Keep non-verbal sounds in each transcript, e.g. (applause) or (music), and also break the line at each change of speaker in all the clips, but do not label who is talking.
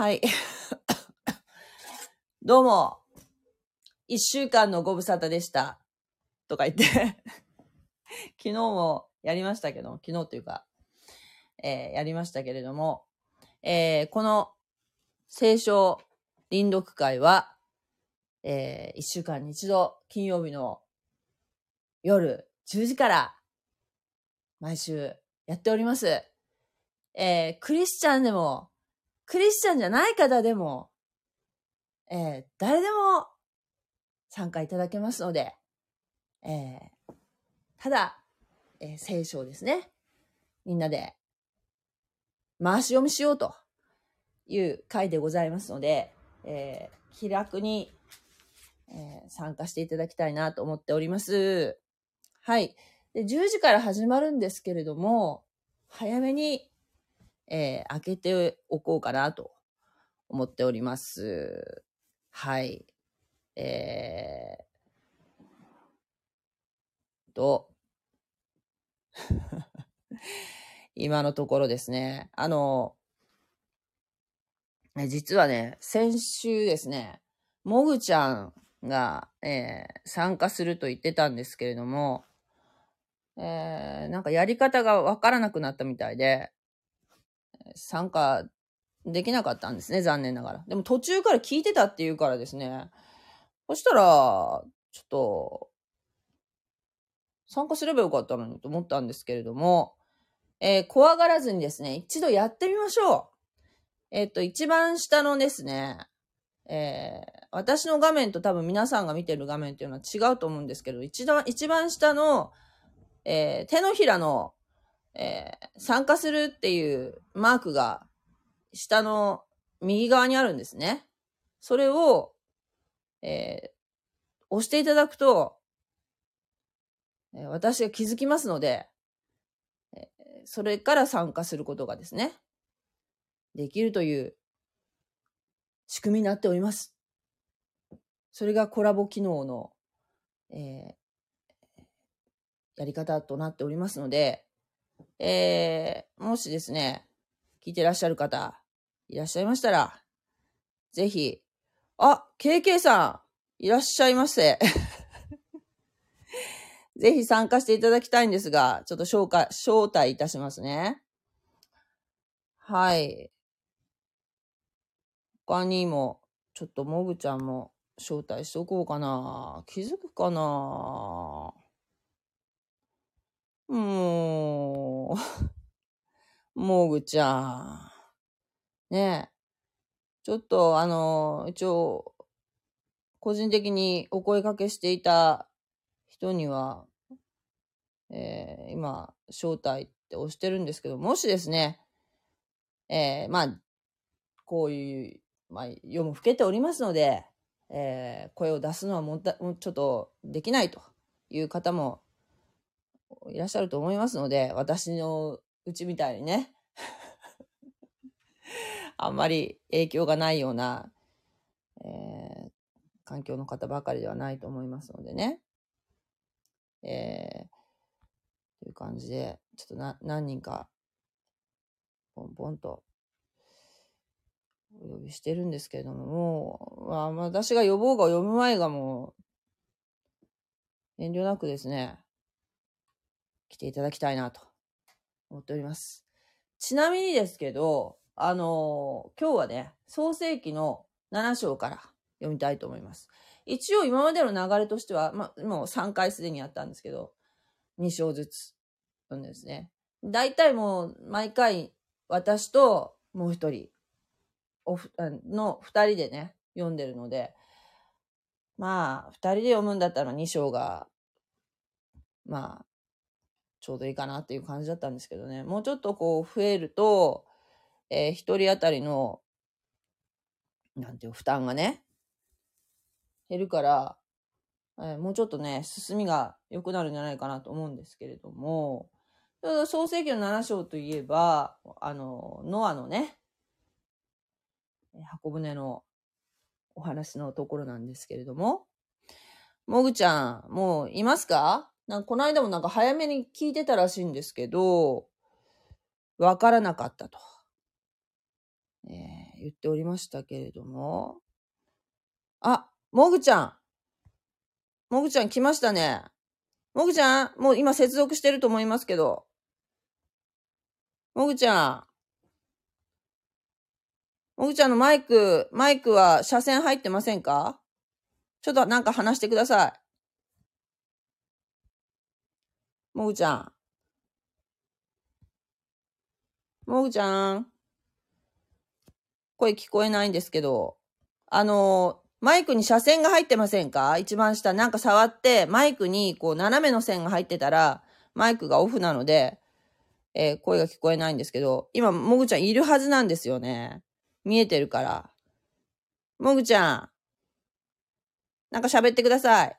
はい。(laughs) どうも。一週間のご無沙汰でした。とか言って。(laughs) 昨日もやりましたけど、昨日というか、えーやりましたけれども、えーこの聖書臨読会は、えー一週間に一度、金曜日の夜10時から、毎週やっております。えークリスチャンでも、クリスチャンじゃない方でも、えー誰でも参加いただけますので、えーただ、えー聖書ですね、みんなで回し読みしようという回でございますので、えー気楽に、え参加していただきたいなと思っております。はい。で、10時から始まるんですけれども、早めに、えー開けておこうかなと思っております。はい。えー、と、(laughs) 今のところですね、あの、え実はね、先週ですね、もぐちゃんが、えー参加すると言ってたんですけれども、えーなんかやり方がわからなくなったみたいで、参加できなかったんですね、残念ながら。でも途中から聞いてたっていうからですね、そしたら、ちょっと、参加すればよかったのにと思ったんですけれども、えー怖がらずにですね、一度やってみましょう。えっ、と、一番下のですね、えー私の画面と多分皆さんが見てる画面っていうのは違うと思うんですけど、一番、一番下の、え手のひらの、えー参加するっていうマークが下の右側にあるんですね。それを、えー押していただくと、えー私が気づきますので、えーそれから参加することがですね、できるという仕組みになっております。それがコラボ機能の、えーやり方となっておりますので、えーもしですね、聞いてらっしゃる方いらっしゃいましたら、ぜひ、あ、KK さん、いらっしゃいませ。(laughs) ぜひ参加していただきたいんですが、ちょっと紹介、招待いたしますね。はい。他にも、ちょっともぐちゃんも招待しとこうかな。気づくかなもう、(laughs) もぐちゃん。ねえ。ちょっと、あの、一応、個人的にお声掛けしていた人には、えー今、招待って押してるんですけど、もしですね、えーまあ、こういう、まあ、夜も更けておりますので、えー声を出すのはもったもうちょっとできないという方もいらっしゃると思いますので、私のうちみたいにね、(laughs) あんまり影響がないような、えー環境の方ばかりではないと思いますのでね。えーという感じで、ちょっとな何人か、ポンポンと、お呼びしてるんですけれども、もう、まあ、私が呼ぼうが呼ぶ前がもう、遠慮なくですね、来ていただきたいなと思っております。ちなみにですけど、あの今日はね、創世記の7章から読みたいと思います。一応今までの流れとしては、ま、もう3回すでにやったんですけど、2章ずつ読んですね。大体もう毎回私ともう一人おふ、あの二人でね、読んでるので、まあ、二人で読むんだったら2章が、まあ、ちょうどいいかなっていう感じだったんですけどね。もうちょっとこう増えると、えー一人当たりの、なんていう、負担がね、減るから、えーもうちょっとね、進みが良くなるんじゃないかなと思うんですけれども、ただ創世記の7章といえば、あの、ノアのね、箱舟のお話のところなんですけれども、もぐちゃん、もういますか？なんかこの間もなんか早めに聞いてたらしいんですけど、わからなかったと、えー言っておりましたけれども。あ、もぐちゃん。もぐちゃん来ましたね。もぐちゃん、もう今接続してると思いますけど。もぐちゃん。もぐちゃんのマイク、マイクは車線入ってませんか？ちょっとなんか話してください。もぐちゃん。もぐちゃん。声聞こえないんですけど。あの、マイクに車線が入ってませんか？一番下。なんか触って、マイクにこう斜めの線が入ってたら、マイクがオフなので、えー声が聞こえないんですけど、今、もぐちゃんいるはずなんですよね。見えてるから。もぐちゃん。なんか喋ってください。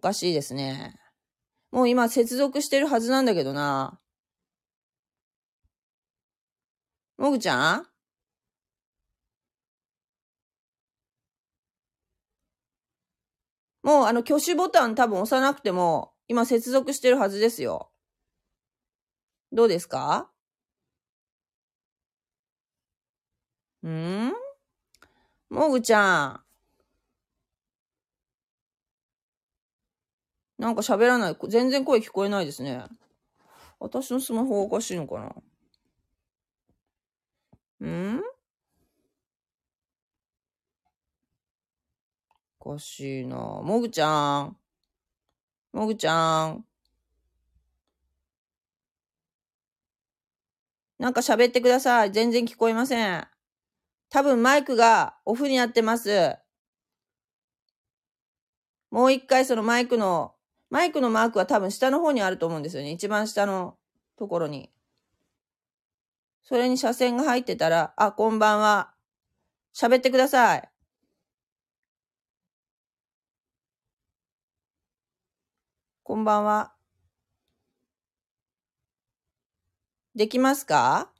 かしいですね。もう今接続してるはずなんだけどな。もぐちゃん？もうあの挙手ボタン多分押さなくても今接続してるはずですよ。どうですか？ん？もぐちゃん。なんか喋らない。全然声聞こえないですね。私のスマホおかしいのかなん？おかしいな。もぐちゃん。もぐちゃん。なんか喋ってください。全然聞こえません。多分マイクがオフになってます。もう一回そのマイクの、マイクのマークは多分下の方にあると思うんですよね。一番下のところに。それに車線が入ってたら、あ、こんばんは。喋ってください。こんばんは。できますか？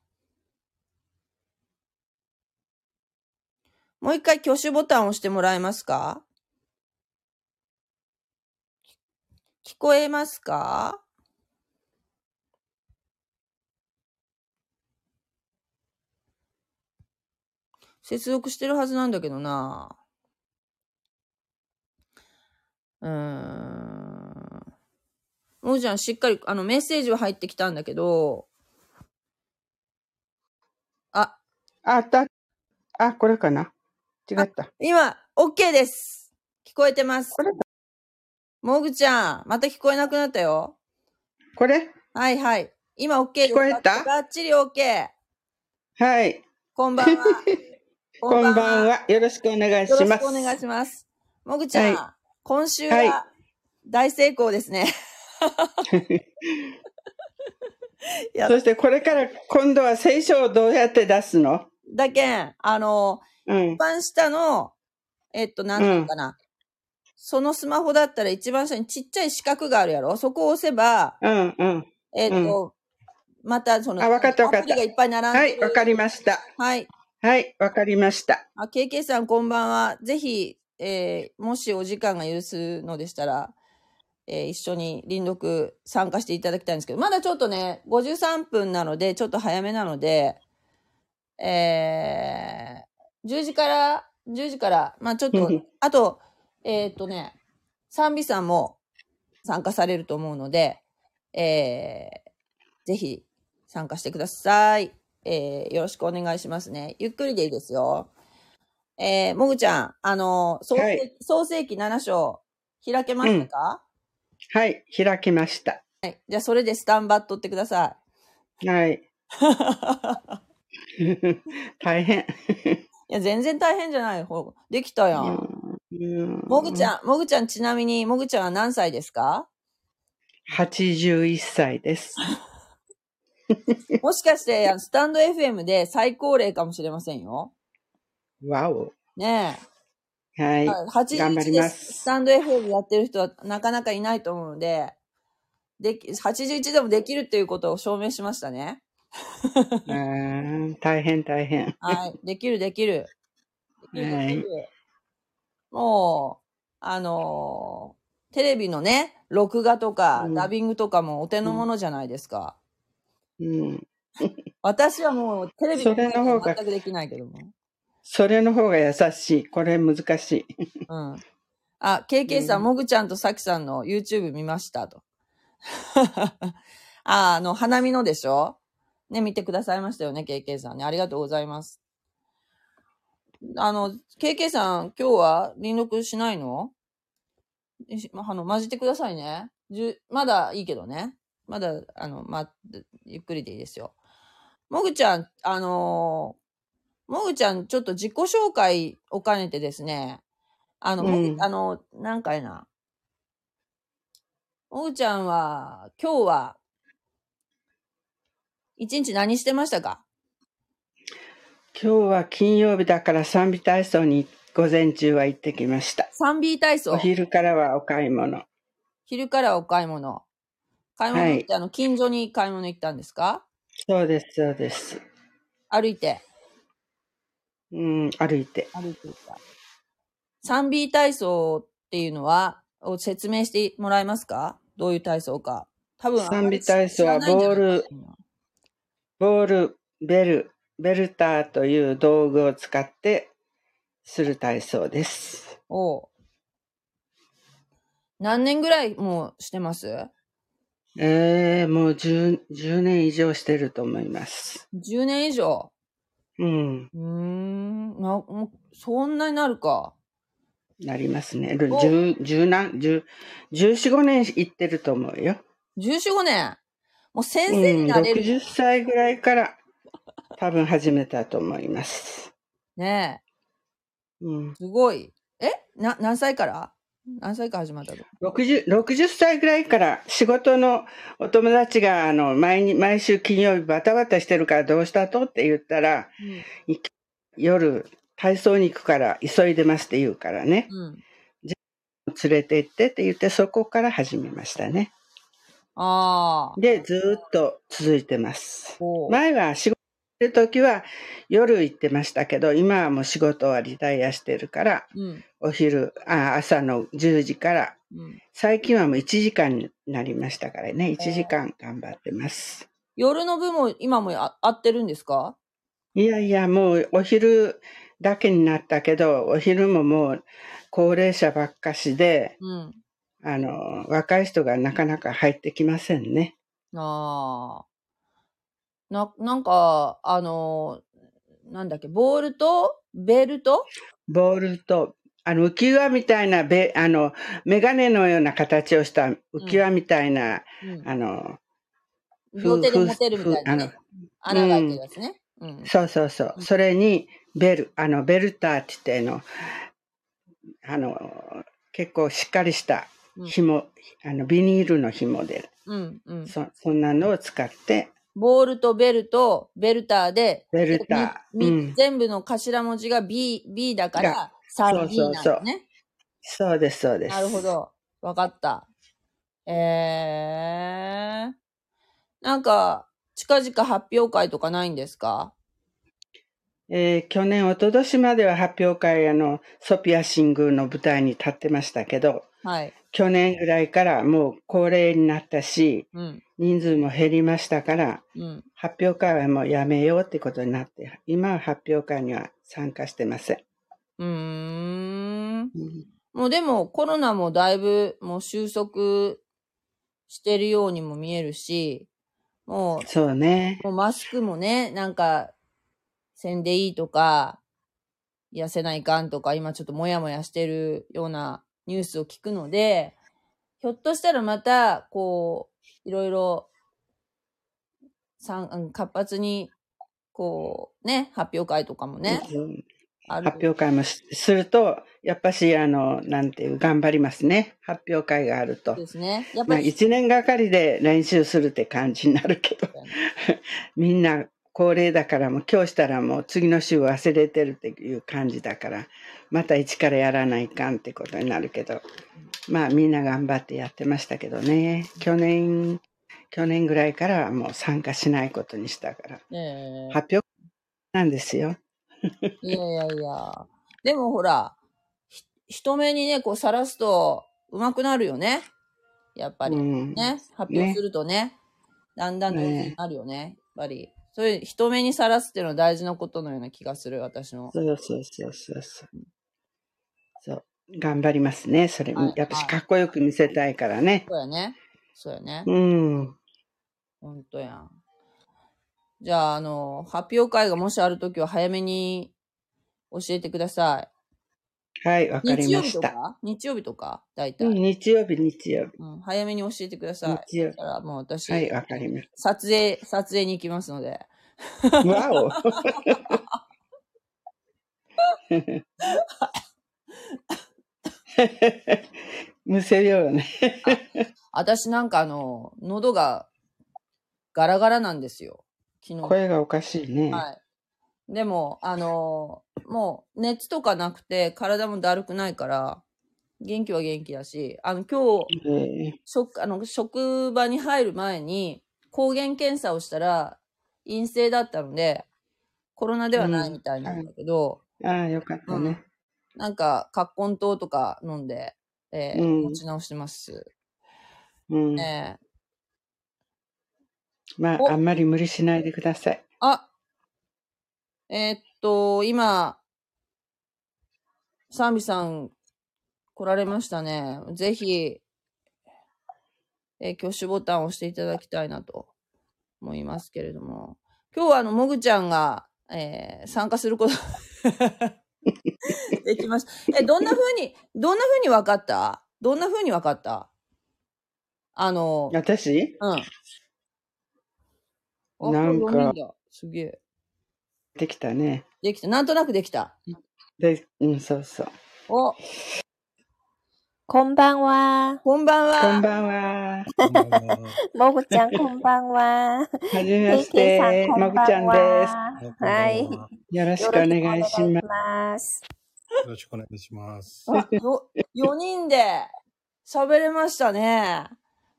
もう一回挙手ボタンを押してもらえますか？聞こえますか？接続してるはずなんだけどな。うーん。もうちゃんしっかり、あの、メッセージは入ってきたんだけど、あ、
あた。あ、これかな。違った。
今、OK です。聞こえてますもぐちゃん、また聞こえなくなったよ。
これ？
はいはい。今 OK です。
聞こえた？
ばっちり OK。
はい。
こんばんは。(laughs)
こんばんは。よろしくお願いし
よろ
ます。
しくお願いします。もぐちゃん、
は
今週
は
大成功ですね。(laughs)
そしてこれから今度は聖書をどうやって出すの？
だけん、あの、
うん
一。番下の、えっと、なんていうのかな。そのスマホだったら一番下にちっちゃい四角があるやろそこを押せば、
うんうん。
えっと、またその、
あわかったわかった
がいっぱい並んで
はい、わかりました。
はい。
はい、わかりました。
あ、KK さんこんばんは。ぜひ、えーもしお時間が許すのでしたら、えー一緒に臨読参加していただきたいんですけど、まだちょっとね、53分なので、ちょっと早めなので、えー、10時から、10時から、まあちょっと
うん、(laughs)
あと、えーっとね、賛美さんも参加されると思うので、えー、ぜひ参加してください。えー、よろしくお願いしますね。ゆっくりでいいですよ。えー、もぐちゃん、あの、創世,、
はい
創世記7章、開けましたか、
はい、開きました。
はい。じゃあ、それでスタンバっとってくださ
はい。(laughs) (laughs) 大変。(laughs)
いや、全然大変じゃない。ほらできたやん。
うん
もぐちゃん、もぐちゃんちなみに、もぐちゃんは何歳ですか
？81歳です。(laughs)
もしかして、スタンド FM で最高齢かもしれませんよ。
わお。
ねえ。
はい。
はい81
頑張り
で
ます
スタンド FM やってる人はなかなかいないと思うので、でき、81でもできるっていうことを証明しましたね。
うん大変大変。
はい。できるできる。できる
はい
できる。もう、あのーテレビのね、録画とか、
うん
ダビングとかもお手の物じゃないですか。
うん。(laughs)
私はもうテレビ
の
全くできないけども。
それの方が優しい。これ難しい。
うん。あ、KK さん、
うん
もぐちゃんとさきさんの YouTube 見ましたと。(laughs) あ、あの、花見のでしょ？ね、見てくださいましたよね、KK さんね。ありがとうございます。あの、KK さん、今日は輪読しないの？あの、混じってくださいね。じゅまだいいけどね。まだ、あの、ま、ゆっくりでいいですよ。もぐちゃん、あのーもぐちゃん、ちょっと自己紹介を兼ねてですね、あの、
うん
あの、なんかいな。もぐちゃんは、今日は、一日何してましたか？
今日は金曜日だから賛美体操に午前中は行ってきました。
3B 体操？
お。昼からはお買い物。
昼からお買い物。買い物って、
はい
あの、近所に買い物行ったんですか？
そうです、そうです。
歩いて？
うん、歩いて。
歩いてた。3B 体操っていうのは、を説明してもらえますか？どういう体操か。多分、
3B 体操はボールボール、ベル、ベルターという道具を使ってする体操です。
おう何年ぐらいもうしてます？
ええもう 10, 10年以上してると思います。
?10 年以上？
うん、
うーん。な、もうそんなになるか。
なりますね。十、十何、十、十四五年行ってると思うよ。
14、5年？もう先
うん、
生になれる。
60歳ぐらいから多分始めたと思います。
ね
うん
え。、すごい。え？な、何歳から？何歳から始まったの
？60、60歳ぐらいから仕事のお友達があの毎に毎週金曜日バタバタしてるからどうしたとって言ったら夜体操に行くから急いでますって言うからね
うん。うん。
連れて行ってって言ってそこから始めましたね。
ああ。
でずーっと続いてます。前は仕事る時は夜行ってましたけど今はもう仕事はリタイアしてるから
うん。
お昼あ朝の10時から
うん。
最近はもう1時間になりましたからね1時間頑張ってます。
夜の部も今もあ合ってるんですか？
いやいやもうお昼だけになったけどお昼ももう高齢者ばっかしで
うん。
あの若い人がなかなか入ってきませんね。
ああ。な、なんか、あのーなんだっけ、ボールとベルト
ボールとあの浮き輪みたいなべあのメガネのような形をした浮き輪みたいな、
うん。
あの
両手で持てるみたいな、
ふ
ね。穴が開いてるやつね。うん。
そうそうそう
うん
それにベルあのベルターって言ってあのあの結構しっかりした紐、あのビニールの紐で
うん。うん。
そそんなのを使って
ボールとベルとベルターで、
ベルター、うん、
全部の頭文字が B、B だから、3B なん
そうそう
だね。
そうですそうです
なるほど。わかった。えー。なんか、近々発表会とかないんですか？
えー去年一昨年までは発表会あのソピア新宮の舞台に立ってましたけど
はい。
去年ぐらいからもう高齢になったし
うん。
人数も減りましたから
うん。
発表会はもうやめようってことになって今は発表会には参加してません、
うーん。
うん
もうでもコロナもだいぶもう収束してるようにも見えるし、も
そうね
う、もうマスクもね、なんか、せんでいいとか、痩せないかんとか、今ちょっともやもやしてるようなニュースを聞くので、ひょっとしたらまた、こう、いろいろ、さんうん活発に、こう、ね、発表会とかもね、
うん。発表会もしすると、やっぱし、あの、なんていう、頑張りますね。発表会があると
で。すね。やっ
まあ、
ぱり、
一年がかりで練習するって感じになるけど、(laughs) みんな高齢だからもう今日したらもう次の週忘れてるっていう感じだから、また一からやらないかんってことになるけど、まあみんな頑張ってやってましたけどね。去年、去年ぐらいからはもう参加しないことにしたから。
ええ
発表なんですよ。
いやいやいや。でもほら、人目にね、こうさらすと上手くなるよね。やっぱり。
うん。
ね。発表するとね。だんだん上手になるよね。やっぱり。そういう人目にさらすっていうのは大事なことのような気がする、私の。
そうそうそうそうそう。そう。頑張りますね。それ、
はい
やっぱしかっこよく見せたいからね。
そうやね。そうやね。
うん。
ほんとやん。じゃあ、あの、発表会がもしあるときは早めに教えてくださ
はい、わ
い。
かり
日曜日と
ました。
か？日曜日とか？大体、
うん、日曜日、日曜日。
うん。早めに教えてください。
日曜
だからもう私、
はい、わかりまし
撮影、撮影に行きますので。
た。わおむせようね。
私なんかあの、喉がガラガラなんですよ。昨日。
声がおかしいね。
はい。でも、あのもう熱とかなくて体もだるくないから、元気は元気だし、あの今日、
え
職あの職場に入る前に抗原検査をしたら陰性だったので、コロナではないみたいなんだけど、
ーああ、よかったね。
なんか、葛根湯とか飲んで、えー
うん
持ち直してます。
うん。
ねえ
ま
お
あ、あんまり無理しないでください。
あ、えーっと、今、サンビさん来られましたね。ぜひ、えー挙手ボタンを押していただきたいなと思いますけれども。今日はあの、もぐちゃんが、えー参加すること (laughs) できました。え、どんな風に、どんな風に分かった？どんな風に分かった？あの、
私？
うん。あ
なんか
すげえ。
できたね。
できた。なんとなくできた。
で、うん、そうそう。
お、
こんばんは。
こんばんは。
こんばんは。(laughs)
もぐちゃん、こんばんは。
はじめましてもぐちゃん
んばんは。い。
す。よろし
よ
くお願いします。
よろしくお願いします。
あよ、4人で喋れましたね。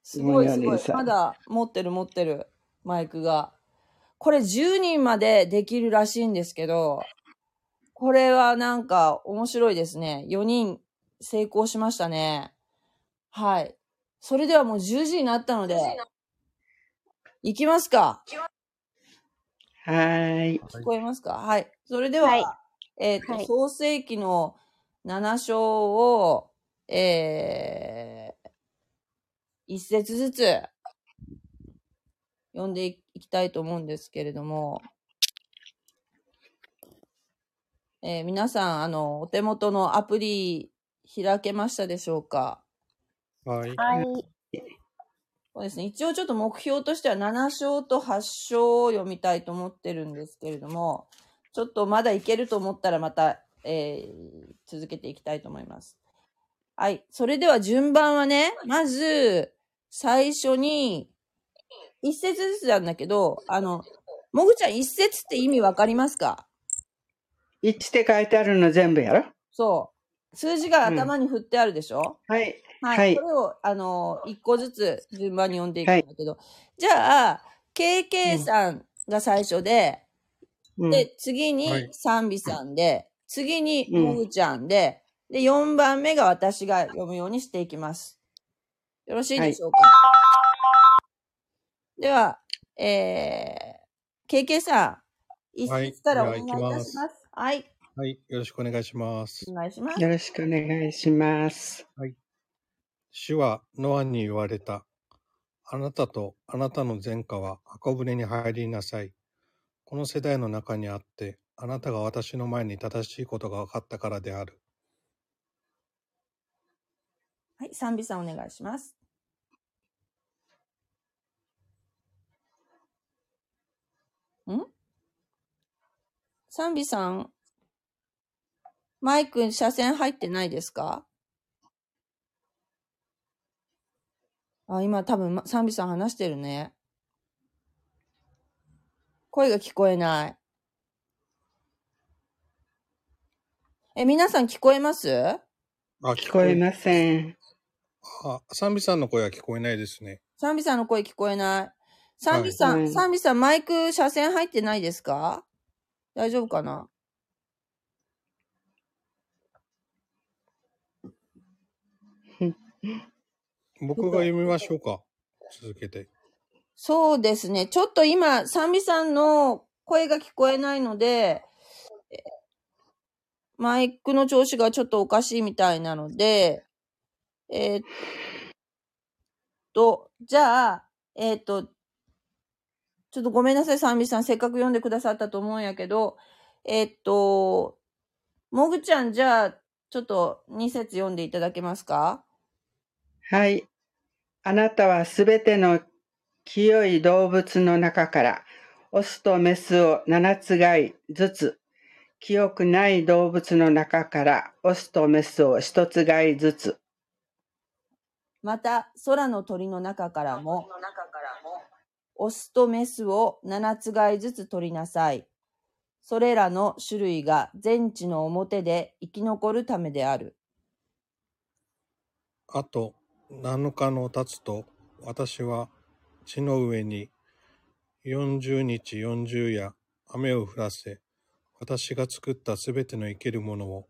すごいすごい。まだ持ってる持ってるマイクが。これ10人までできるらしいんですけど、これはなんか面白いですね。4人成功しましたね。はい。それではもう10時になったので、行きますか。
はーい。
聞こえますか？はい。それでは、
はい
えっ、と、
はい
創世記の7章を、えー、一節ずつ読んでいきたいと思うんですけれども、えー皆さん、あの、お手元のアプリ開けましたでしょうか？
はい。
はい。
そうですね。一応ちょっと目標としては7章と8章を読みたいと思ってるんですけれども、ちょっとまだいけると思ったらまた、えー続けていきたいと思います。はい。それでは順番はね、まず、最初に、一節ずつなんだけど、あの、もぐちゃん一節って意味わかりますか？
一って書いてあるの全部やろ
そう。数字が頭に振ってあるでしょ、
はい。
はい。
はい。
これを、あの、一個ずつ順番に読んでいくんだけど、じゃあ、KK さんが最初で、
うん。
で、次に
はい。
サンビさんで、次に
うん。
もぐちゃんで、で、4番目が私が読むようにしていきます。よろしいでしょうか、では、えー、KK さん、一
はい。
節からお願いいたします。はい。
はい。よろしくお願いします
お。願いします。
よろしくお願いします。
主はノアに言われた。あなたとあなたの前科は箱舟に入りなさい。この世代の中にあって、あなたが私の前に正しいことが分かったからである。
はい、サンビさんお願いします。サンビさん、マイク車線入ってないですか？あ、今多分、まサンビさん話してるね。声が聞こえない。え、皆さん聞こえます？
あ、
聞こえません。
あ、サンビさんの声は聞こえないですね。
サンビさんの声聞こえない。サンビさん、
はい
サンビさんマイク車線入ってないですか？大丈夫かな？(laughs)
僕が読みましょうか。続けて。
そうですね。ちょっと今、サンビさんの声が聞こえないので、えマイクの調子がちょっとおかしいみたいなので、えーっと、じゃあ、えーっと、ちょっとごめんなさい、サンビさん。せっかく読んでくださったと思うんやけど、えーっと、もぐちゃん、じゃあ、ちょっと2節読んでいただけますか？
はい。あなたはすべての清い動物の中から、オスとメスを七つがいずつ、清くない動物の中から、オスとメスを一つがいずつ、
また、空の鳥の中からも、オスとメスを七つがいずつ取りなさい。それらの種類が全地の表で生き残るためである。
あと7日の経つと、私は地の上に40日40夜雨を降らせ、私が作ったすべての生けるものを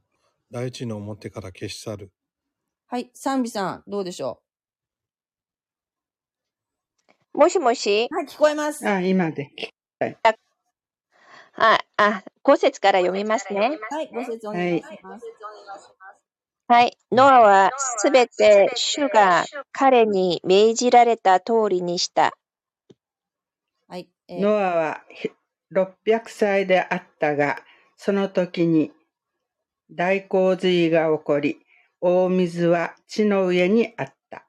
大地の表から消し去る。
はい、賛美さん、どうでしょ
もしもし？
うはい、聞こえます。
あ、今で。
はい、あ、5節から読みますね。
はい、ご説お願いします。
はい。ノアはすべて主が彼に命じられた通りにした。
はい、えー
ノアはひ600歳であったが、その時に大洪水が起こり、大水は地の上にあった。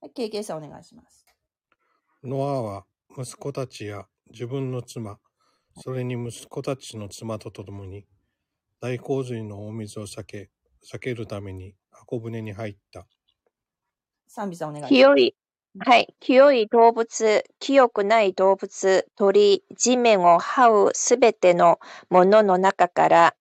はい、KK さんお願いします。
ノアは息子たちや自分の妻、それに息子たちの妻と共に大洪水の大水を避け、避けるために箱舟に入った。
賛美さんお願いします。
清い、はい。清い動物、清くない動物、鳥、地面を這うすべてのものの中から、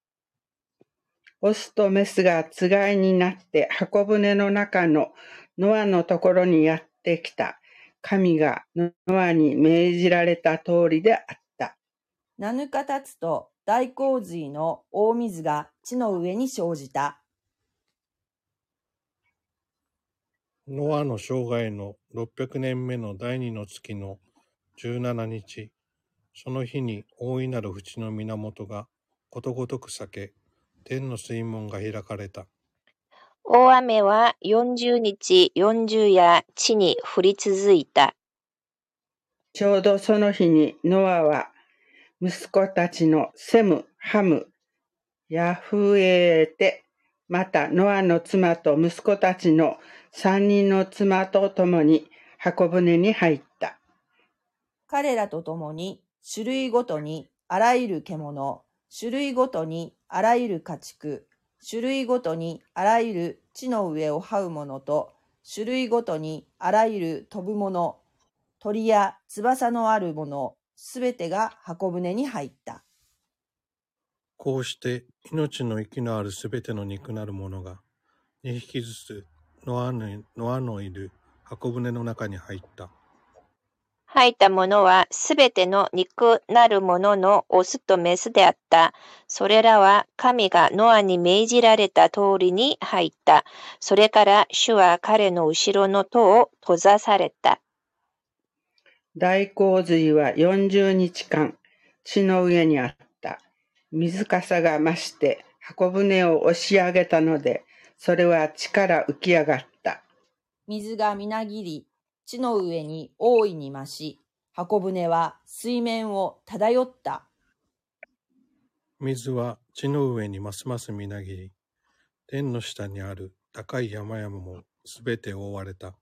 オスとメスがつがいになって箱舟の中のノアのところにやってきた。神がノアに命じられた通りであった。
7日経つと大洪水の大水が地の上に生じた。
ノアの生涯の600年目の第二の月の17日、その日に大いなる淵の源がことごとく裂け、天の水門が開かれた。
大雨は40日、40夜、地に降り続いた。
ちょうどその日にノアは息子たちのセム、ハム、ヤフエーテ、またノアの妻と息子たちの三人の妻と共に箱舟に入った。
彼らと共に種類ごとにあらゆる獣、種類ごとにあらゆる家畜、種類ごとにあらゆる地の上を這うものと、種類ごとにあらゆる飛ぶもの、鳥や翼のあるもの、すべてが箱舟に入った。
こうして命の息のあるすべての肉なるものが2匹ずつノアのノアのいる箱舟の中に入った。
吐いたものはすべての肉なるもののオスとメスであった。それらは神がノアに命じられた通りに入った。それから主は彼の後ろの戸を閉ざされた。
大洪水は40日間地の上にあった。水かさが増して箱舟を押し上げたので、それは地から浮き上がった。
水がみなぎり、地の上に大いに増し、箱舟は水面を漂った。
水は地の上にますますみなぎり、天の下にある高い山々もすべて覆われた。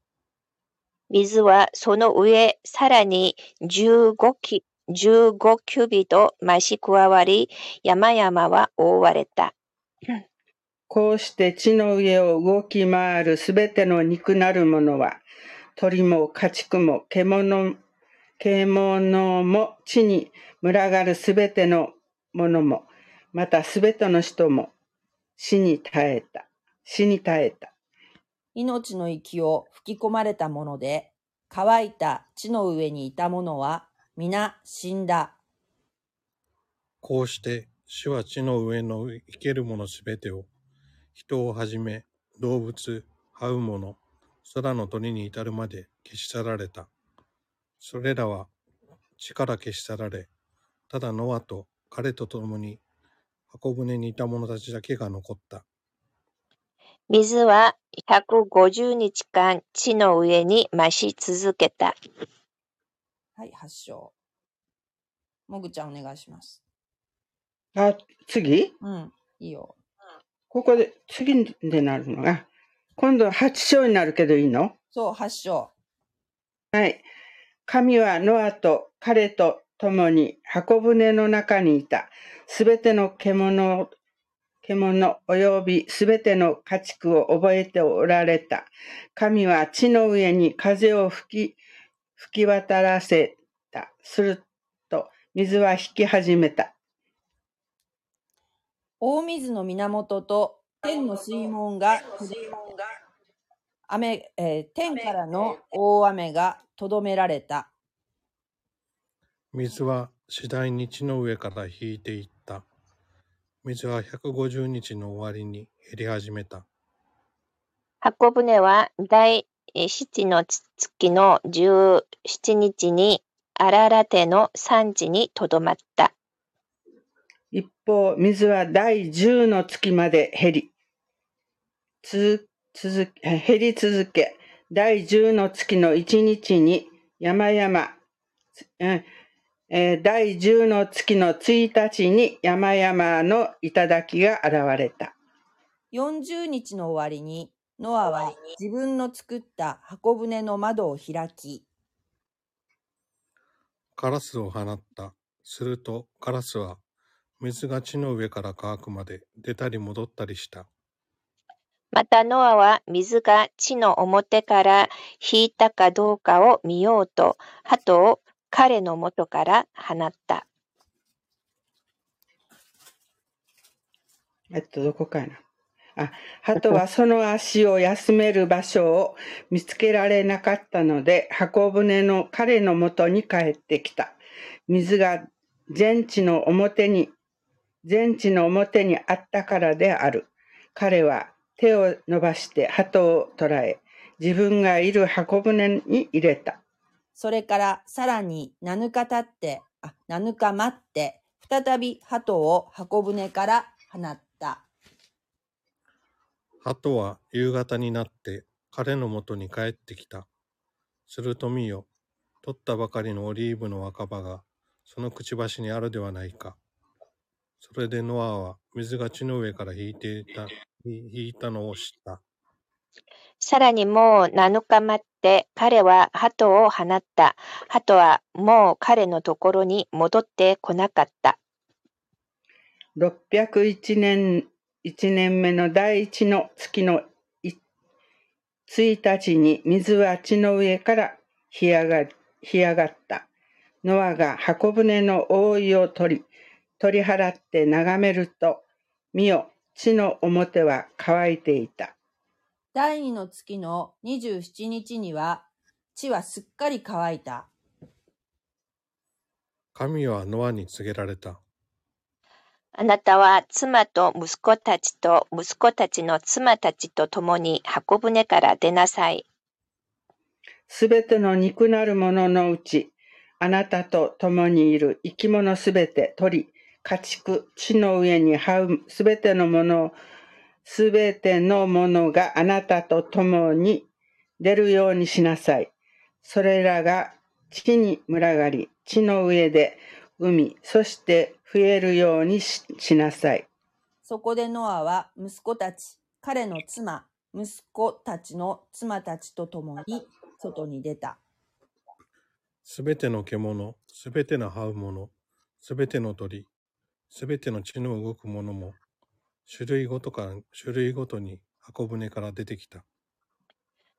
水はその上、さらに15キ15キュビト増し加わり、山々は覆われた。
こうして地の上を動き回るすべての肉なるものは、鳥も家畜も獣獣も地に群がるすべてのものも、またすべての人も死に耐えた。死に耐えた。
命の息を吹き込まれたもので、乾いた地の上にいたものは皆死んだ。
こうして主は地の上の生けるものすべてを、人をはじめ動物、這うもの、空の鳥に至るまで消し去られた。それらは地から消し去られ、ただノアと彼と共に箱舟にいた者たちだけが残った。
水は150日間地の上に増し続けた。
はい、発祥。もぐちゃんお願いします。
あ、次？
うん、いいよ。
ここで、次でなるのが、今度8章になるけどいいの？
そう、発祥。
はい。神はノアと彼と共に箱舟の中にいた。すべての獣、獣及びすべての家畜を覚えておられた。神は地の上に風を吹き、吹き渡らせた。すると、水は引き始めた。
大水の源と天の水門が、雨、えー天からの大雨がとどめられた。
水は次第に地の上から引いていった。水は150日の終わりに減り始めた。
箱舟は第七の月の17日に荒ラテの産地にとどまった。
一方、水は第10の月まで減り、つ続け減り続け、第10の月の1日に山々、うんえー第10の月の1日に山々の頂が現れた。
40日の終わりに、ノアは自分の作った箱舟の窓を開き、
カラスを放った。するとカラスは水が地の上から乾くまで出たり戻ったりした。
またノアは水が地の表から引いたかどうかを見ようと、鳩を彼の元から放った。
えっと、どこかな。あ、鳩はその足を休める場所を見つけられなかったので、箱舟の彼の元に帰ってきた。水が全地の表に、全地の表にあったからである。彼は手を伸ばして鳩を捕らえ、自分がいる箱舟に入れた。
それからさらに7日経って、あ、7日待って、再び鳩を箱舟から放った。
鳩は夕方になって彼のもとに帰ってきた。すると見よ、取ったばかりのオリーブの若葉がそのくちばしにあるではないか。それでノアは水が地の上から引いていた、引いたのを知った。
さらにもう7日待って彼は鳩を放った。鳩はもう彼のところに戻ってこなかった。
601年、1年目の第一の月の1日に水は地の上から干上が干上がった。ノアが箱舟の覆いを取り、取り払って眺めると、見よ、地の表は乾いていた。
第二の月の27日には、地はすっかり乾いた。
神はノアに告げられた。
あなたは妻と息子たちと息子たちの妻たちと共に箱舟から出なさい。
すべての肉なるもののうち、あなたと共にいる生き物すべて、鳥、家畜、地の上に這うすべてのもの、すべてのものがあなたと共に出るようにしなさい。それらが地に群がり、地の上で海、そして増えるようにししなさい。
そこでノアは息子たち、彼の妻、息子たちの妻たちと共に外に出た。
すべての獣、すべての這うもの、すべての鳥、すべての地の動くものも、種類ごとから、種類ごとに箱舟から出てきた。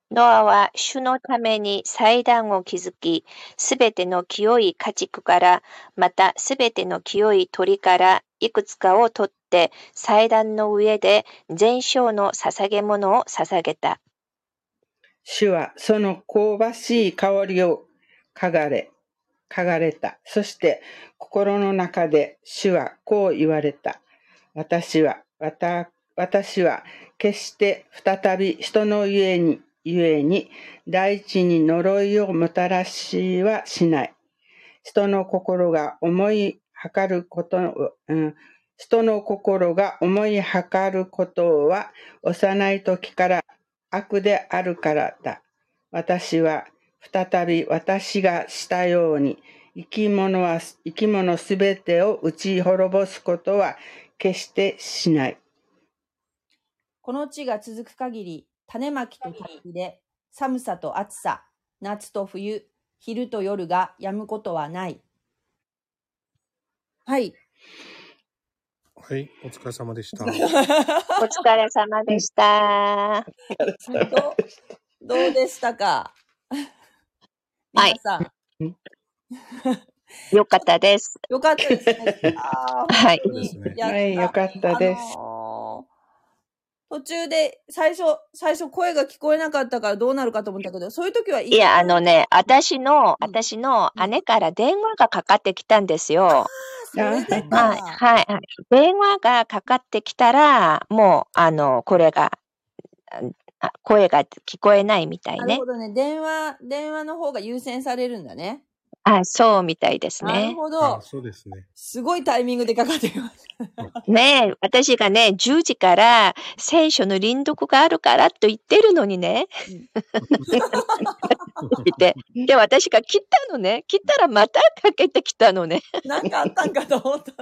ノアは主のために祭壇を築き、すべての清い家畜から、またすべての清い鳥からいくつかを取って、祭壇の上で全焼の捧げ物を捧げた。
主はその香ばしい香りを嗅がれ、嗅がれた。そして心の中で主はこう言われた。私は、た私は決して再び人の家に、ゆえに大地に呪いをもたらしはしない。人の心が思いはかること、うん、人の心が思いはかることは幼い時から悪であるからだ。私は再び私がしたように生き物は生き物すべてを打ち滅ぼすことは決してしない。
この地が続く限り、種まきと日で、寒さと暑さ、夏と冬、昼と夜が止むことはない。はい。
はい、お疲れ様でした。(laughs)
お疲れ様でした。
どうどうでしたか？(laughs)
はい
皆さん、(laughs)
よかったです。
よかったですね。(laughs)
はい
はいよかったです
あのー途中で最初、最初声が聞こえなかったからどうなるかと思ったけど、そういう時はい
いや、あのね、私の、
うん
私の姉から電話がかかってきたんですよ。はい、はい、はい。電話がかかってきたら、もう、あの、これが、あ声が聞こえないみたいね
なるほ。どね。電話、電話の方が優先されるんだね。
あ、そうみたいです
なる
ね。
ほ
あ
ど。
そうですね。
すごいタイミングでかかってきました。
ねえ、私がね、10時から聖書の輪読があるからと言ってるのにね。言って。で、私が切ったのね。切ったらまたかけてきたのね。
なんかあったんかと思った。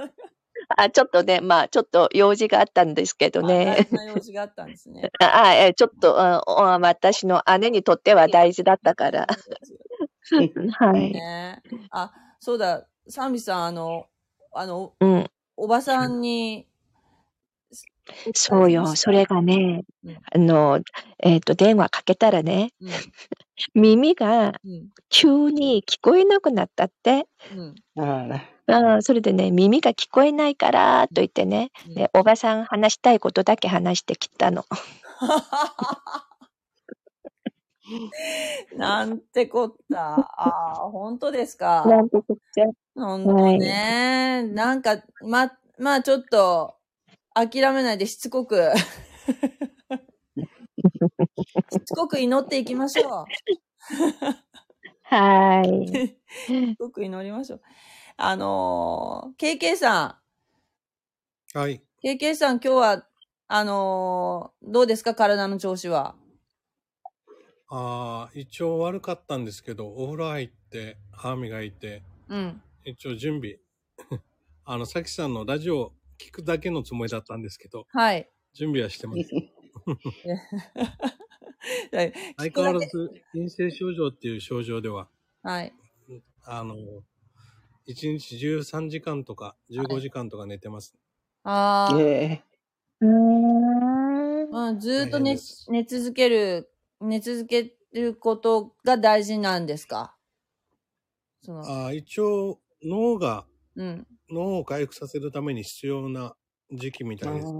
あ、ちょっとね、まあ、ちょっと用事があったんですけどね。
事な用事があったんですね。(laughs)
あ、あえちょっと、ああ私の姉にとっては大事だったから。はい。
ね。あ、そうだ、サミさん、あの、あの、
うん。
おばさんに、
そうよ。それがね
うん、
あの、えっと、電話かけたらね、
うん、(laughs)
耳が
うん、
急に聞こえなくなったって。
うん。
あら。
ああそれでね、耳が聞こえないから、と言ってね、
うん
でおばさん話したいことだけ話してきたの。(laughs)
なんてこった。ああ、本当ですか。
なんてこっちゃ。
本当ね。なんか、ま、まあちょっと、諦めないでしつこく、しつこく祈っていきましょう。
はい。
しつこく祈りましょう。あのー、KK さ
はい。
ん、KK さん今日は、あのー、どうですか？体の調子は。
ああ、一応悪かったんですけど、お風呂入って、歯磨いて、
うん。
一応準備。(laughs) あの、さきさんのラジオ聞くだけのつもりだったんですけど、
はい。
準備はしてます。(laughs)
はい
相変わらず陰性症状っていう症状では、
はい。
あの、1日13時間とか15時間とか寝てます。
ああ、
え
うーん。
うん、ずーっと寝寝続ける、寝続けることが大事なんですか？その、
ああ一応、脳が、
うん。
脳を回復させるために必要な時期み
え
たいです。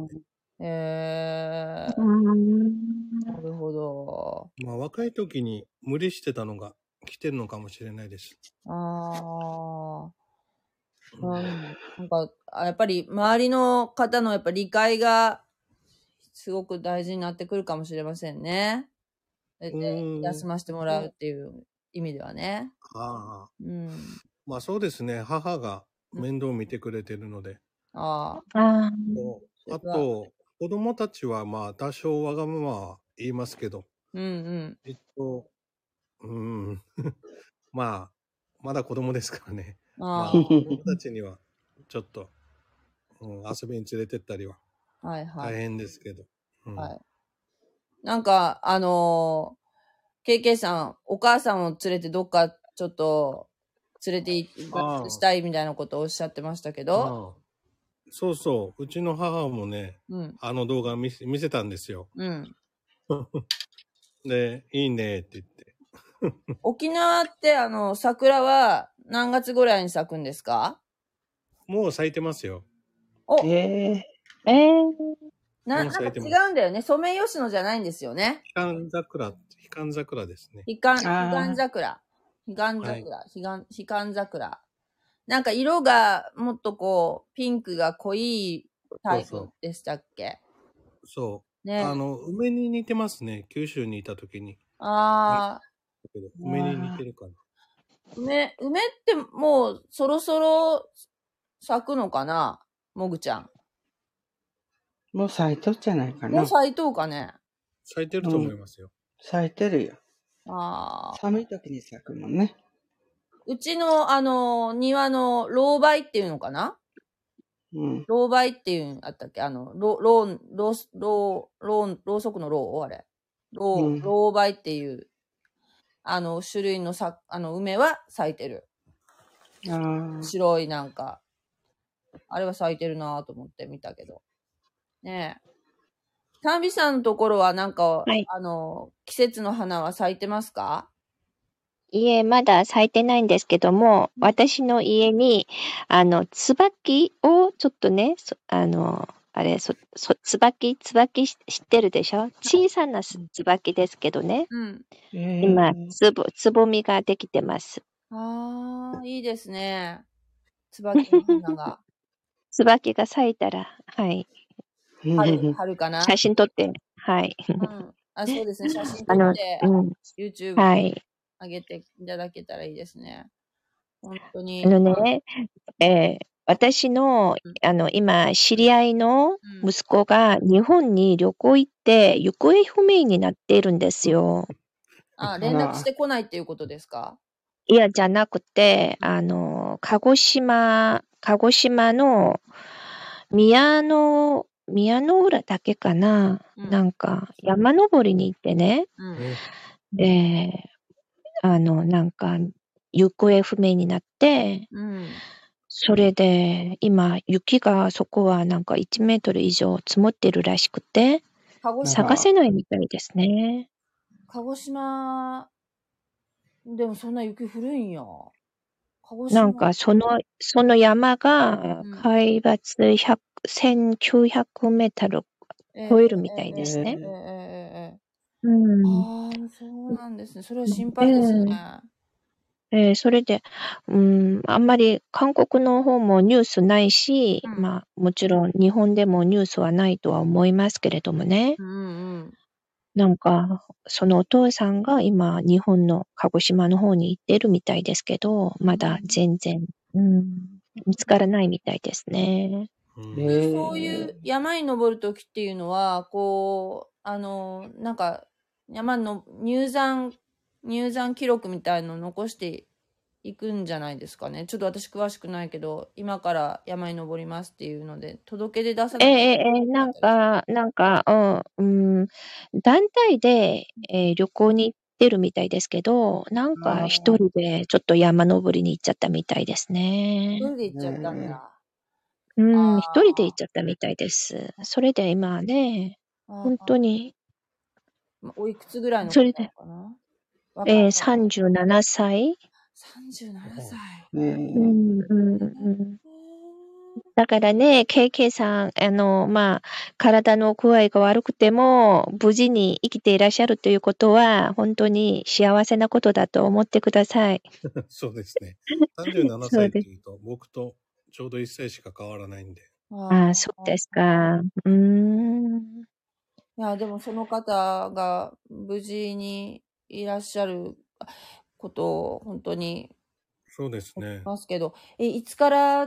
えー、
うん
なるほど。
まあ、若い時に無理してたのが来てるのかもしれないです。
ああ。うん、なんか、あやっぱり周りの方のやっぱ理解がすごく大事になってくるかもしれませんね。で
うん
休ませてもらうっていう意味ではね。
ああ。
うん。
まあそうですね。母が面倒を見てくれてるので。
ああ。
あ
と、子供たちはまあ多少わがままは言いますけど、
うんうん。
えっと、うん、(laughs) まあ、まだ子供ですからね。まあ、
あ
子供たちにはちょっと、うん、遊びに連れてったりは
あ。はいはい。
大変ですけど。うん
はい。なんか、あのー、KK さん、お母さんを連れてどっかちょっと連れて行したいみたいなことをおっしゃってましたけど、
そうそう。うちの母もね、
うん、
あの動画見せ見せたんですよ。
うん。(laughs)
で、いいねって言って。(laughs)
沖縄って、あの、桜は何月ぐらいに咲くんですか？
もう咲いてますよ。
お、
え
えー、
な、なんか違
もう
んだよね。ソメイヨシノじゃないんですよね。
ひかん桜、ひかん桜ですね。
ひかん、ひ
あー
かん桜。ひかん桜。ひかん、ひかん桜。なんか色がもっとこう、ピンクが濃いタイプでしたっけ？
そう。
ね。
あの、梅に似てますね。九州にいた時に。
あ
だけど梅に似てるかな。
ー、梅、梅ってもうそろそろ咲くのかな？もぐちゃん。
もう咲いとっじゃないかな
もう。咲いとうかね
咲いてると思いますよ。
咲いてるよ。
ああ。
寒い時に咲くもんね。
うちの、あの、庭の老梅っていうのかな？
うん。
老梅っていうんあったっけ？あの、ろ、ろう、ろう、ろう、ろう、ろうそくのろうあれ。ろう、
うん
老梅っていう、あの、種類のさ、あの、梅は咲いてる。
ああ。
白いなんか、あれは咲いてるなぁと思って見たけど。ねえ。丹美さんのところはなんか、
はい
あの、季節の花は咲いてますか？
いえ、まだ咲いてないんですけども、私の家に、あの、椿をちょっとね、そあの、あれ、そ、そ、椿、椿し知ってるでしょ？小さなす椿ですけどね。
うん。
え
今
ー、
つぼ、つぼみができてます。
ああ、いいですね。椿の花が。(laughs)
椿が咲いたら、はい。
春、春かな？
写真撮って、はい。
うん。あ、(laughs) そうですね。写真撮って、
うん。
YouTube
はい。
上げていただけたらいいですね。本当に。
あのね、えー私の
うん、
あの、今、知り合いの
うん
息子が日本に旅行行って行方不明になっているんですよ。
あ、連絡してこないっていうことですか？
いや、じゃなくて、あの、鹿児島、鹿児島の宮の、宮の浦だけかな、
うん
なんか山登りに行ってね、
うん。
ね
えーあの、なんか行方不明になって、
うん。
それで今雪がそこはなんか1メートル以上積もってるらしくて、
鹿児島、
探せないみたいですね。
鹿児島、でもそんな雪降るんや。
なんかその、その山が
うん。
海抜100 1900メートル
えー
超えるみたいですね。うん。
ああ、そうなんですね。それは心配ですね。
えーそれで、うん、あんまり韓国の方もニュースないし、
うん。
まあもちろん日本でもニュースはないとは思いますけれどもね、
うんうん。
なんかそのお父さんが今日本の鹿児島の方に行ってるみたいですけど、まだ全然、うん、見つからないみたいですね。
そういう山に登るときっていうのは、こう、あの、なんか、山の入山、入山記録みたいのを残していくんじゃないですかね。ちょっと私詳しくないけど、今から山に登りますっていうので、届け出出さな
ええええなんか、なんか、うん、うん、団体で、えー旅行に行ってるみたいですけど、なんか一人でちょっと山登りに行っちゃったみたいです
一
ね。
人で行っちゃったんだ。
うん、一人で行っちゃったみたいです。それで今ね、本当
に。おいくつぐらいの
それでえー、
方
37歳。
37歳。
え
う
ー
ん、うん、うん。だからね、KK さん、あの、まあ、体の具合が悪くても、無事に生きていらっしゃるということは、本当に幸せなことだと思ってください。(laughs)
そうですね。37歳っていうと、僕とちょうど1歳しか変わらないんで。
ああ、そうですか。うーん。
いや、でもその方が無事にいらっしゃることを本当に
そうですね。
ますけど、え、いつから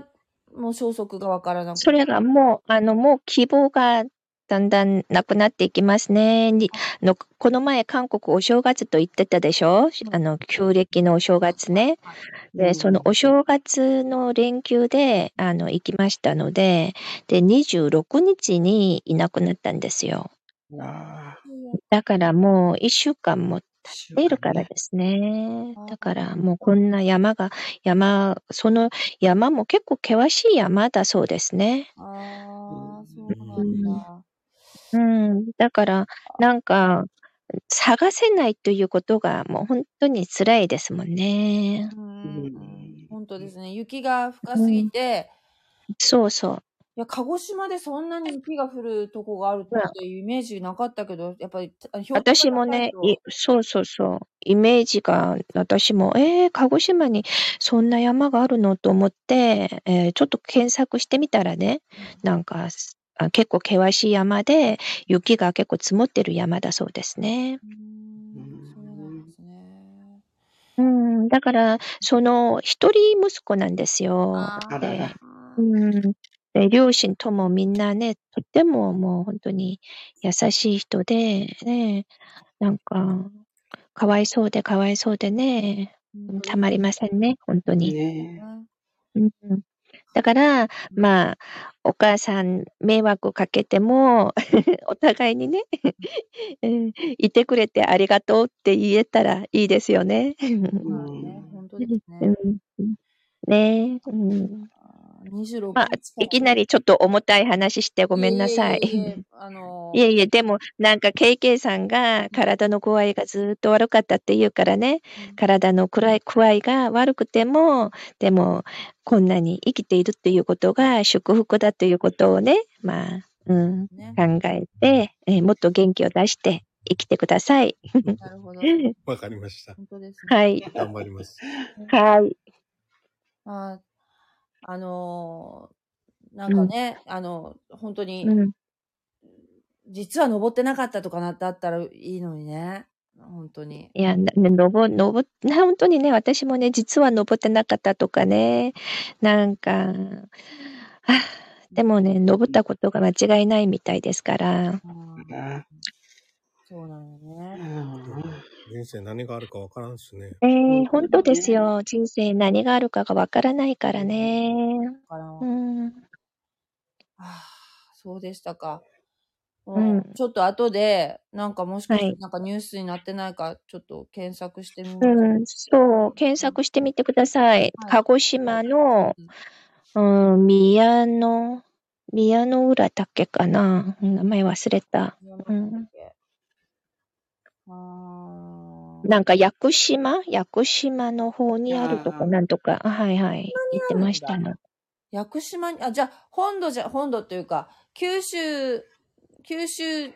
もう消息がわからなく
それがもう、あの、もう希望がだんだんなくなっていきますね。にのこの前、韓国お正月と言ってたでしょ？あの、旧暦のお正月ね。で、そのお正月の連休で、あの、行きましたので、で、26日にいなくなったんですよ。
あ
だからもう一週間も立っているからですね。だからもうこんな山が、山、その山も結構険しい山だそうですね。
ああ、そうなんだ。
うん。だから、なんか、探せないということがもう本当に辛いですもんね。
うんうん、本当ですね。雪が深すぎて、
そうそう。
いや、鹿児島でそんなに雪が降るとこがあるっていうイメージなかったけど、やっぱり、
私もね、そうそうそう。イメージが、私も、えー、鹿児島にそんな山があるのと思って、えーちょっと検索してみたらね、なんか、あ結構険しい山で、雪が結構積もってる山だそうですね。
とうーんそうなんですね。
うん、だから、その、一人息子なんですよ。
あー
あらら
うん、で両親ともみんなね、とってももう本当に優しい人で、ね、なんか、かわいそうでかわいそうでね、
うん
たまりませんね、本当に。
ね
うん、だから、まあ、お母さん迷惑かけても、(laughs) お互いにね、うんいてくれてありがとうって言えたらいいですよね。
まあね、本当です
う
ね。
ん (laughs) ねうん
26
まあいきなりちょっと重たい話してごめんなさい。
いえいえいえあの
いえいえ、でも、なんか、KK さんが体の具合がずっと悪かったって言うからね、
うん
体の具合具合が悪くても、でも、こんなに生きているっていうことが祝福だということをね、まあ、うん、
ね、
考えて、えーもっと元気を出して生きてください。
なるほど。(laughs)
わかりました。
本当ですね。
はい。
頑張ります。
はい。
ああのーなんかね、あの、本当に、
うん。
実は登ってなかったとかなってあったらいいのにね。本当に。
いや、登、登、な本当にね、私もね、実は登ってなかったとかね、なんか、あでもね、登ったことが間違いないみたいですから、
そうなの
う
ね。
ん
人生何があるかわからんっすね。
えー、
本
本当ですよ。人生何があるかがわからないからね。
だから
うん。
ああ、そうでしたか。
うん
うんちょっと後で、なんかもしかして
はい
なんかニュースになってないか、ちょっと検索してみます。
うん、そう、検索してみてください。
はい
鹿児島の、うん、宮の、宮の浦だっけかな。うん名前忘れた。うん
あー
なんか屋久島？屋久島の方にあるとか、
あー
なんとか、はいはい、言ってましたね。
屋久島に、あ、じゃあ、本土じゃ、本土というか、九州、九州、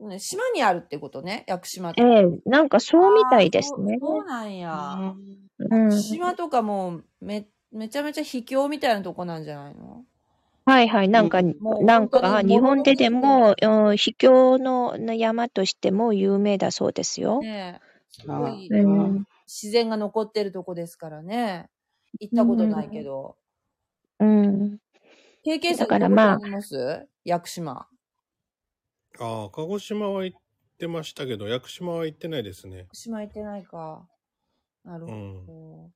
ね島にあるってことね、屋久島って。
ええなんかそうみたいですね。
そうなんや。
うん、
島とかもう、め、めちゃめちゃ秘境みたいなとこなんじゃないの？
はいはい、なんか、なんか、日本ででも、
物
うん、秘境の山としても有名だそうですよ。
ねえ。す
あ
ごい
うん、
自然が残ってるとこですからね。行ったことないけど。
うん。
経験者
だからまあ
屋久島。
ああ、鹿児島は行ってましたけど、屋久島は行ってないですね
屋。久島行ってないか。なるほど。
うん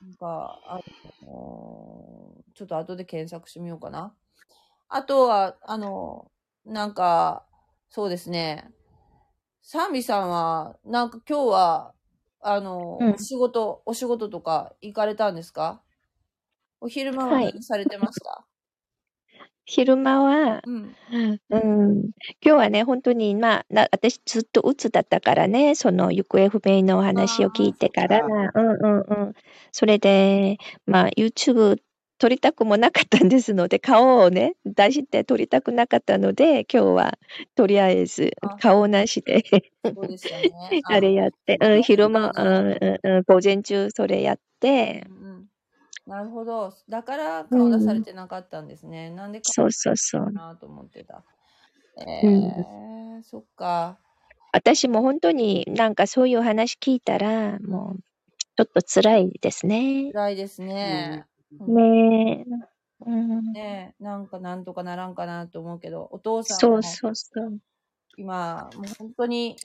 なんか、あのちょっと後で検索してみようかな。あとは、あの、なんか、そうですね。サンビさんは、なんか今日は、あの、
うん。
お仕事、お仕事とか行かれたんですか？お昼間は
はい。
何されてました、
昼間は、
うん。
うん、今日はね、本当に、まあ、な私ずっと鬱だったからね、その行方不明のお話を聞いてから、
あ
うんうんうん。それで、まあ、YouTube 撮りたくもなかったんですので、顔をね、出して撮りたくなかったので、今日は、とりあえず
あ、
顔なしで、(laughs)
ね。
あれやって、うん、昼間、うんうんうん、午前中それやって
う、んうん。なるほど。だから顔出されてなかったんですね。なんで
そうそうそう
か。なと思ってた。えー、そっか。
私も本当になんかそういう話聞いたら、もう、ちょっと辛いですね。
辛いですね。
ねえ。うん、
ねなんかなんとかならんかなと思うけど、お父さんも
そうそうそう。
今、もう本当に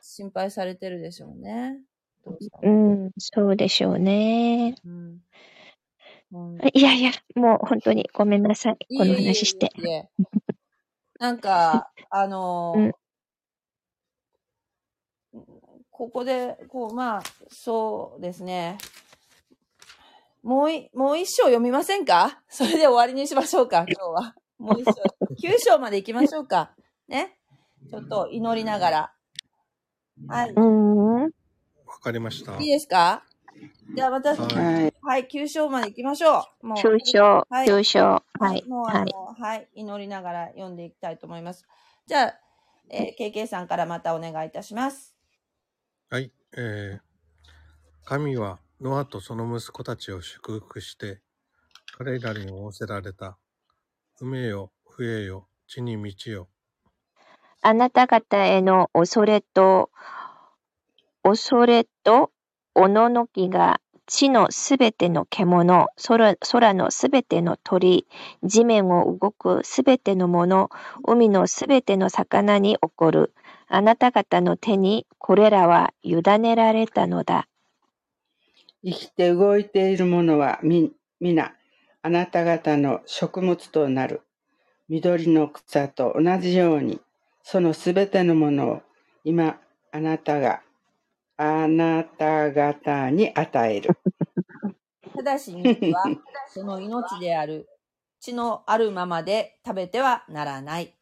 心配されてるでしょうね。
う
も
ん、そうでしょうね。
うん。
いやいや、もう本当にごめんなさい。この話して。
いえいえいえいえなんか、あのーここで、こう、まあ、そうですね。もうい、もう一章読みませんか？それで終わりにしましょうか、今日は。もう一章。九章まで行きましょうか。ね？ちょっと祈りながら。はい。
うん。
わかりました。
いいですか？じゃあ私、
はい
はい。
はい、九章まで行きましょう。もう。
九章
はい、
九章。はい。
もうあの、
は。
はいい、祈りながら読んでいきたいと思います。じゃあ、えー、KK さんからまたお願いいたします。
はい。えー、神はノアとその息子たちを祝福して、彼らに仰せられた。海よ、冬よ、地に満ちよ。
あなた方への恐れと、恐れと、おののきが地のすべての獣、空空のすべての鳥、地面を動くすべてのもの、海のすべての魚に起こる。あなた方の手にこれらは委ねられたのだ。
生きて動いているものはみ、皆、あなた方の食物となる。緑の草と同じように、そのすべてのものを今、あなたが、あなた方に与える。
ただし肉は、その命である、血のあるままで食べてはならない。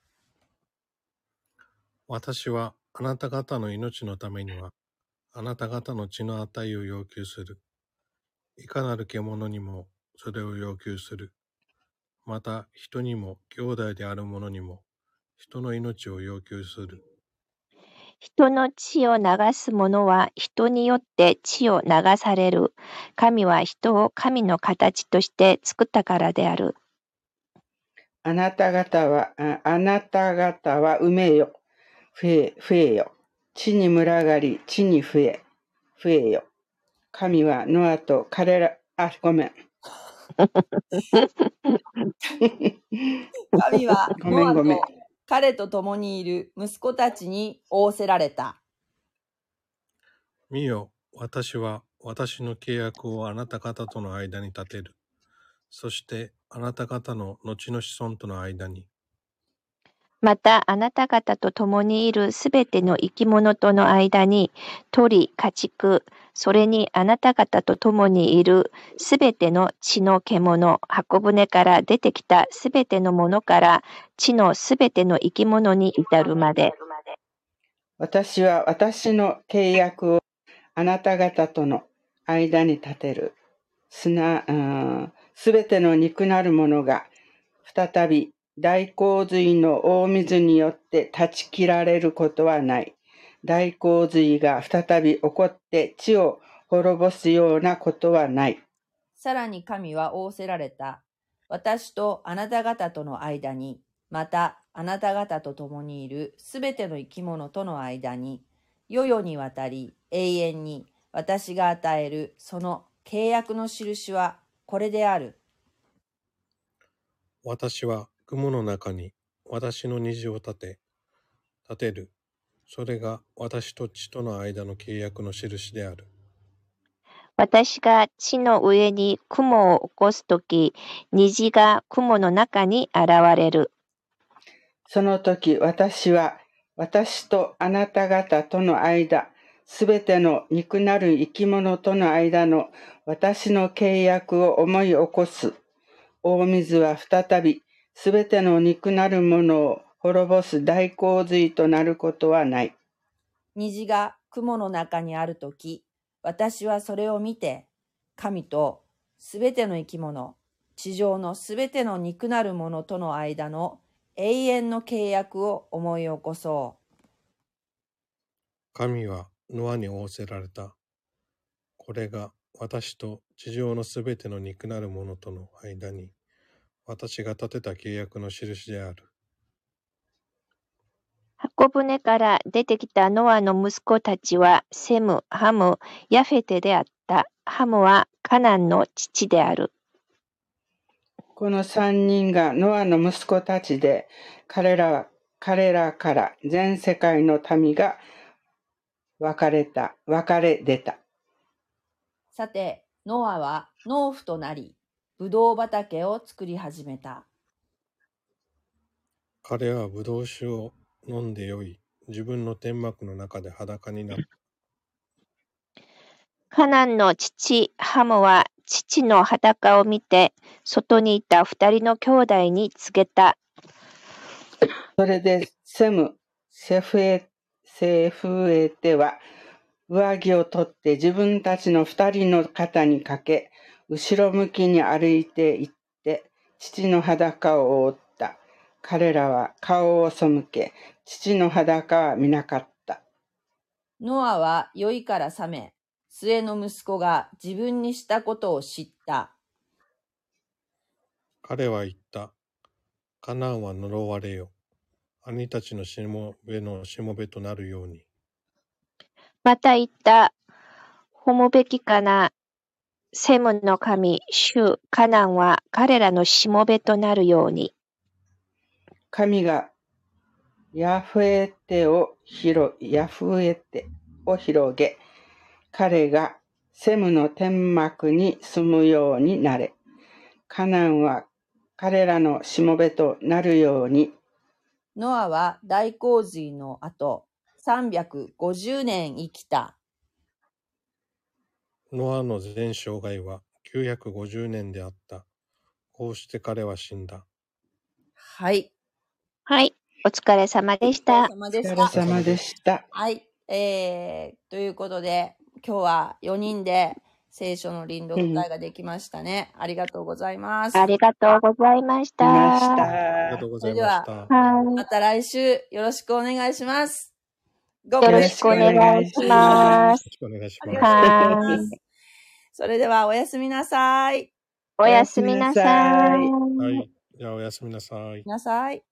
私はあなた方の命のためには、あなた方の血の値を要求する。いかなる獣にもそれを要求する。また人にも兄弟である者にも人の命を要求する。
人の血を流す者は人によって血を流される。神は人を神の形として作ったからである。
あなた方は、ああなた方は埋めよ、増え、増えよ。地に群がり、地に増え、増えよ。神はノアと彼ら、あ、ごめん。(laughs)
神は
ごめん
ノア
ごめん
と彼と共にいる息子たちに仰せられた。
見よ、私は私の契約をあなた方との間に立てる。そしてあなた方の後の子孫との間に。
またあなた方と共にいるすべての生き物との間に鳥、家畜、それにあなた方と共にいるすべての地の獣、箱舟から出てきたすべてのものから地のすべての生き物に至るまで。
私は私の契約をあなた方との間に立てる。すな、すべての肉なるものが再び大洪水の大水によって断ち切られることはない。大洪水が再び起こって地を滅ぼすようなことはない。
さらに神は仰せられた。私とあなた方との間に、またあなた方と共にいるすべての生き物との間に、世々にわたり永遠に私が与えるその契約の印はこれである。
私は雲の中に私の虹を立て、立てる。それが私と地との間の契約の印である。
私が地の上に雲を起こすとき、虹が雲の中に現れる。
その時私は私とあなた方との間、すべての肉なる生き物との間の私の契約を思い起こす。大水は再びすべての肉なるものを滅ぼす大洪水となることはない。
虹が雲の中にあるとき、私はそれを見て、神とすべての生き物、地上のすべての肉なるものとの間の永遠の契約を思い起こそう。
神はノアに仰せられた。これが私と地上のすべての肉なるものとの間に、私が立てた契約の印である。
箱舟から出てきたノアの息子たちは、セム、ハム、ヤフェテであった。ハムはカナンの父である。
この三人がノアの息子たちで、彼らは、彼らから全世界の民が分かれた、分かれ出た。
さて、ノアは農夫となり、ブドウ畑を作り始めた。
彼はブドウ酒を飲んで酔い、自分の天幕の中で裸になった。
カナンの父ハムは父の裸を見て、外にいた二人の兄弟に告げた。
それでセム、セフエ、セフエテは上着を取って自分たちの二人の肩にかけ、後ろ向きに歩いて行って、父の裸を覆った。彼らは顔を背け、父の裸は見なかった。
ノアは酔いから覚め、末の息子が自分にしたことを知った。
彼は言った。カナンは呪われよ。兄たちのしもべのしもべとなるように。
また言った。褒むべきかな。セムの神、主、カナンは彼らのしもべとなるように。
神がヤフエテを広、ヤフエテを広げ、彼がセムの天幕に住むようになれ。カナンは彼らのしもべとなるように。
ノアは大洪水の後、350年生きた。
ノアの全生涯は950年であった。こうして彼は死んだ。
はい。
はい。お疲れ様でした。
お疲れ様でした。
はい。えー、ということで、今日は4人で聖書の臨読会ができましたね。ありがとうございます。
ありがとうございました。
ありがとうございました。
また来週よろしくお願いします。
よろしくお願いします。
よろしくお願いしま
す。それではおやすみなさい。
おやすみなさい。
はい。じゃあおやすみなさい。
なさい。